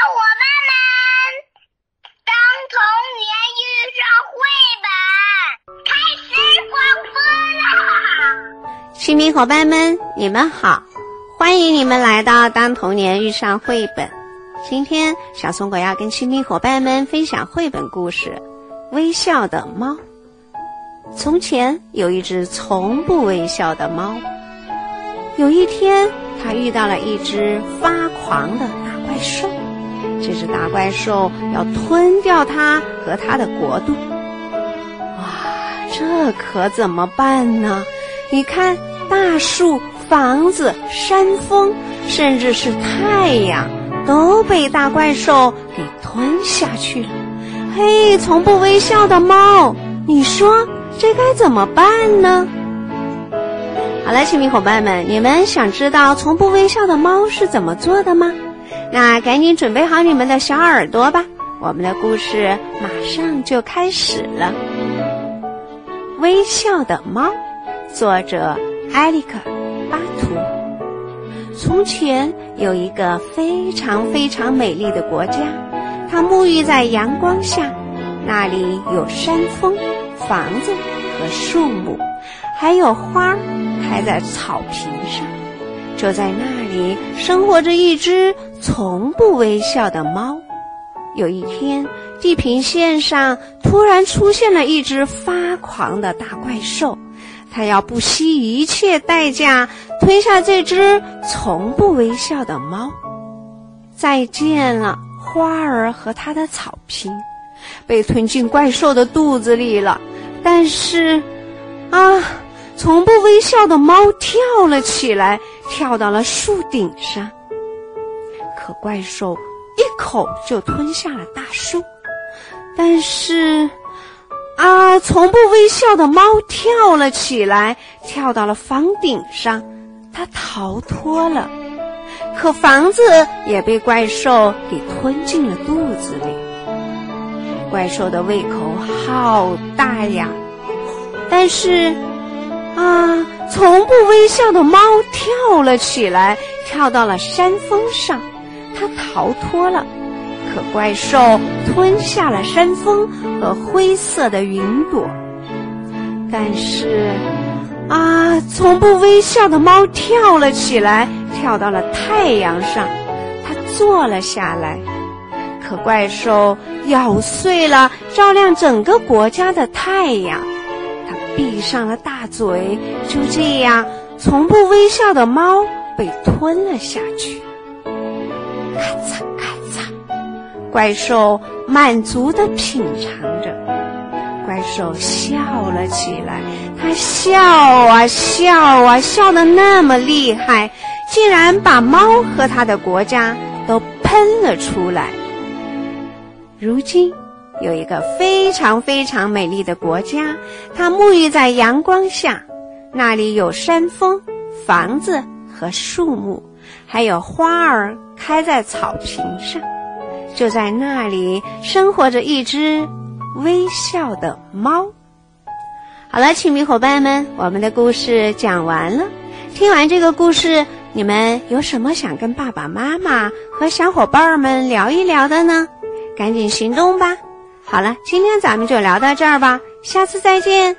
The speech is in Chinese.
伙伴们，当童年遇上绘本，开始广播啦！亲密伙伴们，你们好，欢迎你们来到《当童年遇上绘本》。今天，小松果要跟亲密伙伴们分享绘本故事《微笑的猫》。从前有一只从不微笑的猫。有一天，它遇到了一只发狂的大怪兽。这只大怪兽要吞掉它和它的国度。哇，这可怎么办呢？你看，大树、房子、山峰，甚至是太阳，都被大怪兽给吞下去了。嘿，从不微笑的猫，你说？这该怎么办呢？好了，亲密伙伴们，你们想知道从不微笑的猫是怎么做的吗？那赶紧准备好你们的小耳朵吧，我们的故事马上就开始了。微笑的猫，作者埃里克·巴图。从前有一个非常非常美丽的国家，它沐浴在阳光下，那里有山峰。房子和树木，还有花开在草坪上。就在那里生活着一只从不微笑的猫。有一天，地平线上突然出现了一只发狂的大怪兽，它要不惜一切代价吞下这只从不微笑的猫。再见了，花儿和它的草坪，被吞进怪兽的肚子里了。但是，啊，从不微笑的猫跳了起来，跳到了树顶上。可怪兽一口就吞下了大树。但是，啊，从不微笑的猫跳了起来，跳到了房顶上，它逃脱了。可房子也被怪兽给吞进了肚子里。怪兽的胃口好大呀，但是，啊，从不微笑的猫跳了起来，跳到了山峰上，它逃脱了。可怪兽吞下了山峰和灰色的云朵。但是，啊，从不微笑的猫跳了起来，跳到了太阳上，它坐了下来。可怪兽咬碎了照亮整个国家的太阳，它闭上了大嘴，就这样，从不微笑的猫被吞了下去。咔嚓咔嚓，怪兽满足的品尝着，怪兽笑了起来，它笑啊笑啊，笑得那么厉害，竟然把猫和它的国家都喷了出来。如今，有一个非常非常美丽的国家，它沐浴在阳光下，那里有山峰、房子和树木，还有花儿开在草坪上。就在那里，生活着一只微笑的猫。好了，亲密伙伴们，我们的故事讲完了。听完这个故事，你们有什么想跟爸爸妈妈和小伙伴们聊一聊的呢？赶紧行动吧！好了，今天咱们就聊到这儿吧，下次再见。